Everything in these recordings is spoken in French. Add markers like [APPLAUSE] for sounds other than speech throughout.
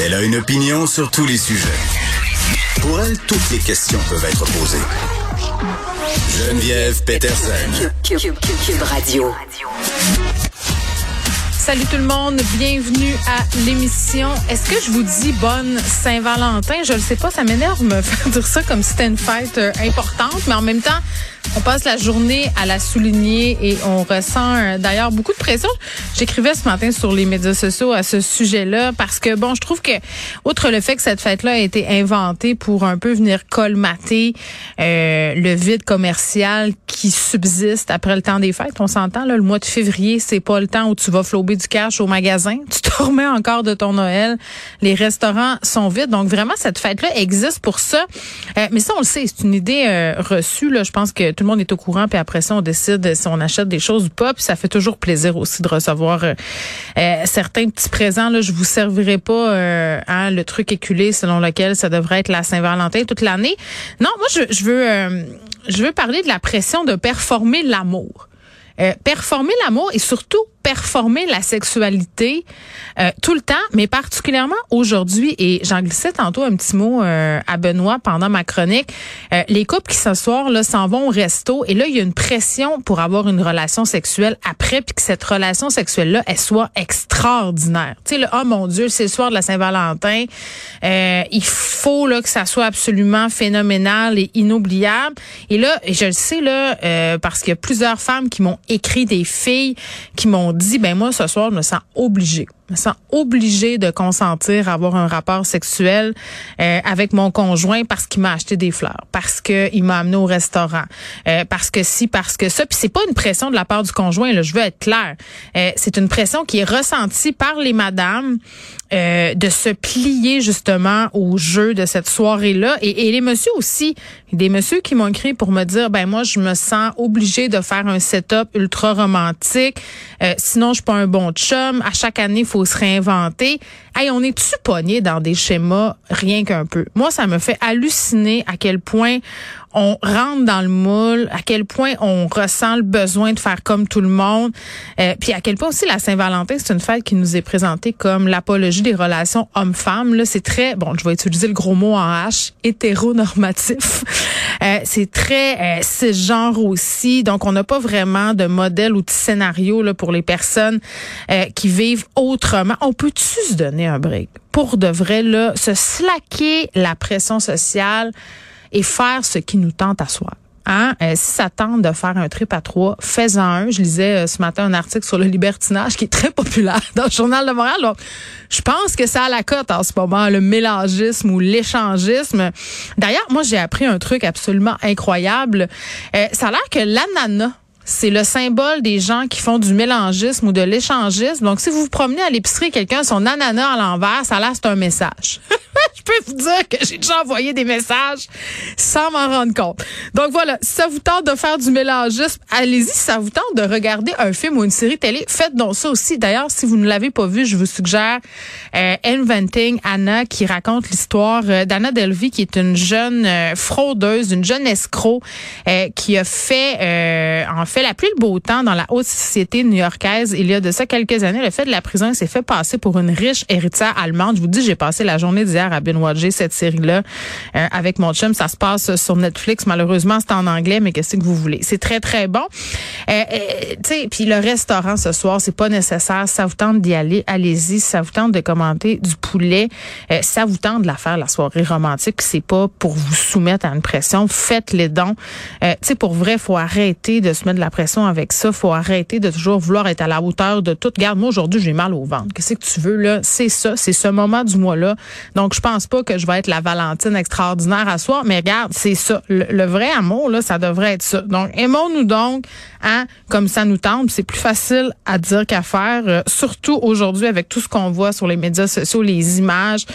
Elle a une opinion sur tous les sujets. Pour elle, toutes les questions peuvent être posées. Geneviève Peterson. Cube, Cube- Cube Radio. Salut tout le monde, bienvenue à l'émission. Est-ce que je vous dis bonne Saint-Valentin? Je ne sais pas, ça m'énerve me [LAUGHS] faire dire ça comme si c'était une fête euh, importante, mais en même temps, on passe la journée à la souligner et on ressent euh, d'ailleurs beaucoup de pression. J'écrivais ce matin sur les médias sociaux à ce sujet-là parce que bon, je trouve que outre le fait que cette fête-là a été inventée pour un peu venir colmater euh, le vide commercial qui subsiste après le temps des fêtes, on s'entend là, le mois de février, c'est pas le temps où tu vas flouber du cash au magasin, [LAUGHS] tu te remets encore de ton Noël, les restaurants sont vides. Donc vraiment cette fête-là existe pour ça. Euh, mais ça on le sait, c'est une idée euh, reçue là, je pense que tout le monde est au courant puis après ça on décide si on achète des choses ou pas, puis ça fait toujours plaisir aussi de recevoir euh, euh, certains petits présents là, je vous servirai pas euh, hein, le truc éculé selon lequel ça devrait être la Saint-Valentin toute l'année. Non, moi je, veux je veux parler de la pression de performer l'amour. Performer l'amour et surtout performer la sexualité euh, tout le temps, mais particulièrement aujourd'hui. Et j'en glissais tantôt un petit mot euh, à Benoît pendant ma chronique. Euh, les couples qui ce soir là s'en vont au resto et là il y a une pression pour avoir une relation sexuelle après, puis que cette relation sexuelle là elle soit extraordinaire. Tu sais le oh mon Dieu c'est le soir de la Saint-Valentin, euh, il faut là que ça soit absolument phénoménal et inoubliable. Et là je le sais là euh, parce qu'il y a plusieurs femmes qui m'ont écrit des filles qui m'ont dit ben moi ce soir je me sens obligée je me sens obligée de consentir à avoir un rapport sexuel euh, avec mon conjoint parce qu'il m'a acheté des fleurs, parce que il m'a amené au restaurant, euh, parce que si, parce que ça. Puis c'est pas une pression de la part du conjoint. Là, je veux être claire. Euh, c'est une pression qui est ressentie par les madames euh, de se plier justement au jeu de cette soirée-là. Et, et les messieurs aussi, des messieurs qui m'ont écrit pour me dire, ben moi je me sens obligée de faire un setup ultra romantique. Euh, sinon je suis pas un bon chum. À chaque année, il faut se réinventer. Hey, on est-tu pogné dans des schémas rien qu'un peu? Moi, ça me fait halluciner à quel point on rentre dans le moule, à quel point on ressent le besoin de faire comme tout le monde, euh, puis à quel point aussi la Saint-Valentin, c'est une fête qui nous est présentée comme l'apologie des relations hommes-femmes. Là, c'est très, bon, je vais utiliser le gros mot en H, hétéronormatif. Euh, c'est très euh, cisgenre aussi, donc on n'a pas vraiment de modèle ou de scénario là, pour les personnes euh, qui vivent autrement. On peut-tu se donner un break? Pour de vrai, là, se slacker la pression sociale et faire ce qui nous tente à soi. Hein? Euh, si ça tente de faire un trip à trois, fais-en un. Je lisais euh, ce matin un article sur le libertinage qui est très populaire [LAUGHS] dans le journal de Montréal. Donc, je pense que ça a la cote en ce moment, le mélangisme ou l'échangisme. D'ailleurs, moi, j'ai appris un truc absolument incroyable. Euh, ça a l'air que l'ananas c'est le symbole des gens qui font du mélangisme ou de l'échangisme. Donc, si vous vous promenez à l'épicerie, quelqu'un a son ananas à l'envers, ça là, c'est un message. [LAUGHS] Je peux vous dire que j'ai déjà envoyé des messages sans m'en rendre compte. Donc voilà, si ça vous tente de faire du mélangisme, allez-y. Si ça vous tente de regarder un film ou une série télé, faites donc ça aussi. D'ailleurs, si vous ne l'avez pas vu, je vous suggère euh, Inventing Anna qui raconte l'histoire euh, d'Anna Delvey, qui est une jeune euh, fraudeuse, une jeune escroc qui a fait en fait la pluie le beau temps dans la haute société new-yorkaise. Il y a de ça quelques années, le fait de la prison, s'est fait passer pour une riche héritière allemande. Je vous dis, j'ai passé la journée d'hier à cette série-là euh, avec mon chum. Ça se passe sur Netflix. Malheureusement, c'est en anglais, mais qu'est-ce que vous voulez? C'est très, très bon. Euh, euh, sais, puis le restaurant ce soir, c'est pas nécessaire. Ça vous tente d'y aller, allez-y. Ça vous tente de commenter du poulet? Euh, ça vous tente de la faire, la soirée romantique? C'est pas pour vous soumettre à une pression. Faites les dons. Euh, tu sais, pour vrai, faut arrêter de se mettre de la pression avec ça. Faut arrêter de toujours vouloir être à la hauteur de tout. Regarde, moi, aujourd'hui, j'ai mal au ventre. Qu'est-ce que tu veux, là? C'est ça. C'est ce moment du mois-là. Donc, je pense pas que je vais être la Valentine extraordinaire à soir, mais regarde, c'est ça. Le, vrai amour, là, ça devrait être ça. Donc, aimons-nous donc, hein? comme ça nous tente, c'est plus facile à dire qu'à faire, euh, surtout aujourd'hui avec tout ce qu'on voit sur les médias sociaux, les images,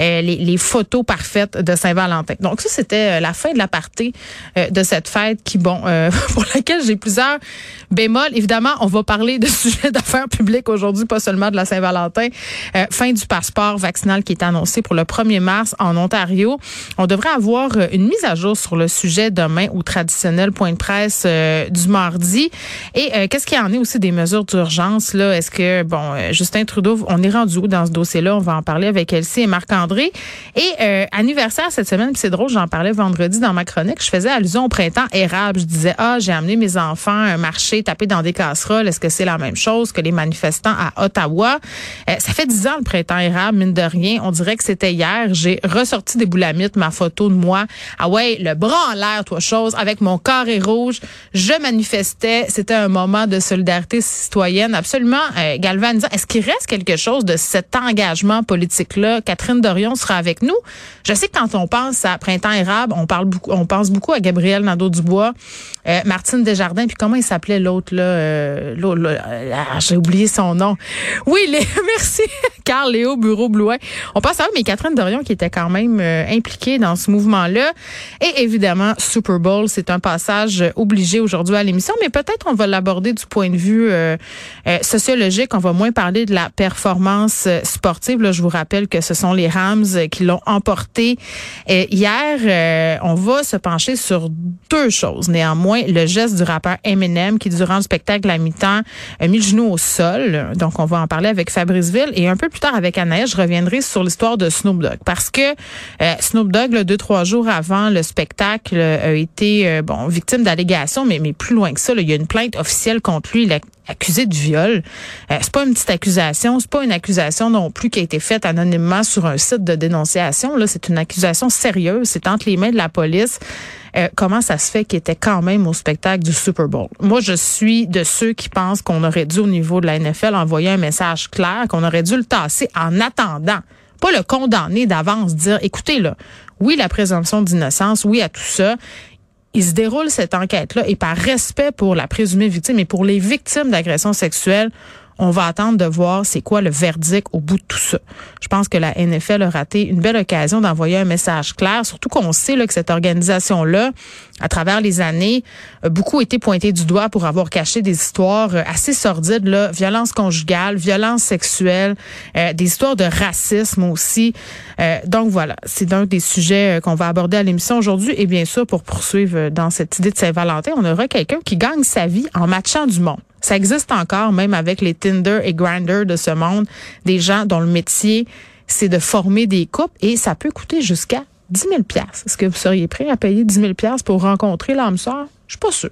euh, les, photos parfaites de Saint-Valentin. Donc ça, c'était euh, la fin de la partie de cette fête qui, bon, [LAUGHS] pour laquelle j'ai plusieurs bémols. Évidemment, on va parler de [LAUGHS] sujets d'affaires publiques aujourd'hui, pas seulement de la Saint-Valentin. fin du passeport vaccinal qui est annoncé pour le 1er mars en Ontario. On devrait avoir une mise à jour sur le sujet demain au traditionnel point de presse du mardi. Et euh, qu'est-ce qu'il y en est aussi des mesures d'urgence Est-ce que bon euh, Justin Trudeau, on est rendu où dans ce dossier-là? On va en parler avec Elsie et Marc-André. Et euh, anniversaire cette semaine, c'est drôle, j'en parlais vendredi dans ma chronique. Je faisais allusion au printemps érable. Je disais ah j'ai amené mes enfants un marché taper dans des casseroles. Est-ce que c'est la même chose que les manifestants à Ottawa? Ça fait dix ans le printemps érable, mine de rien. On dirait que c'était hier. J'ai ressorti des boulamites, ma photo de moi. Ah ouais, le bras en l'air, toi chose, avec mon carré rouge. Je manifestais. C'était un moment de solidarité citoyenne absolument euh, galvanisant. Est-ce qu'il reste quelque chose de cet engagement politique-là? Catherine Dorion sera avec nous. Je sais que quand on pense à Printemps érable, on parle beaucoup, on pense beaucoup à Gabriel Nadeau-Dubois, euh, Martine Desjardins, puis comment il s'appelait l'autre là? Euh, ah, J'ai oublié son nom. Oui, les, [LAUGHS] merci, Carl Léo Bureau-Blouin. On pense à eux, mais Catherine Dorion qui était quand même euh, impliquée dans ce mouvement-là. Et évidemment, Super Bowl, c'est un passage obligé aujourd'hui à l'émission, mais peut-être on va l'aborder du point de vue euh, euh, sociologique. On va moins parler de la performance sportive. Là, je vous rappelle que ce sont les Rams qui l'ont emporté hier. on va se pencher sur deux choses. Néanmoins, le geste du rappeur Eminem qui, durant le spectacle à mi-temps, a mis le genou au sol. Donc, on va en parler avec Fabrice Ville. Et un peu plus tard, avec Anaïs, je reviendrai sur l'histoire de Snoop Dogg. Parce que Snoop Dogg, deux, trois jours avant le spectacle, a été bon victime d'allégations, mais, mais plus loin que ça, il y a une plainte officielle contre lui. Il est accusé de viol. Euh, c'est pas une petite accusation, c'est pas une accusation non plus qui a été faite anonymement sur un site de dénonciation. Là, c'est une accusation sérieuse. C'est entre les mains de la police. Euh, comment ça se fait qu'il était quand même au spectacle du Super Bowl? Moi, je suis de ceux qui pensent qu'on aurait dû, au niveau de la NFL, envoyer un message clair, qu'on aurait dû le tasser en attendant pas le condamner d'avance, dire, écoutez, là, oui, la présomption d'innocence, oui à tout ça, il se déroule cette enquête-là et par respect pour la présumée victime et pour les victimes d'agressions sexuelles, on va attendre de voir c'est quoi le verdict au bout de tout ça. Je pense que la NFL a raté une belle occasion d'envoyer un message clair, surtout qu'on sait là, que cette organisation-là, à travers les années, beaucoup été pointée du doigt pour avoir caché des histoires euh, assez sordides, là, violence conjugale, violence sexuelle, euh, des histoires de racisme aussi. Euh, donc voilà, c'est un des sujets qu'on va aborder à l'émission aujourd'hui. Et bien sûr, pour poursuivre dans cette idée de Saint-Valentin, on aura quelqu'un qui gagne sa vie en matchant du monde. Ça existe encore, même avec les Tinder et Grindr de ce monde, des gens dont le métier, c'est de former des couples et ça peut coûter jusqu'à 10 000 Est-ce que vous seriez prêt à payer 10 000 pour rencontrer l'âme sœur? Je suis pas sûre.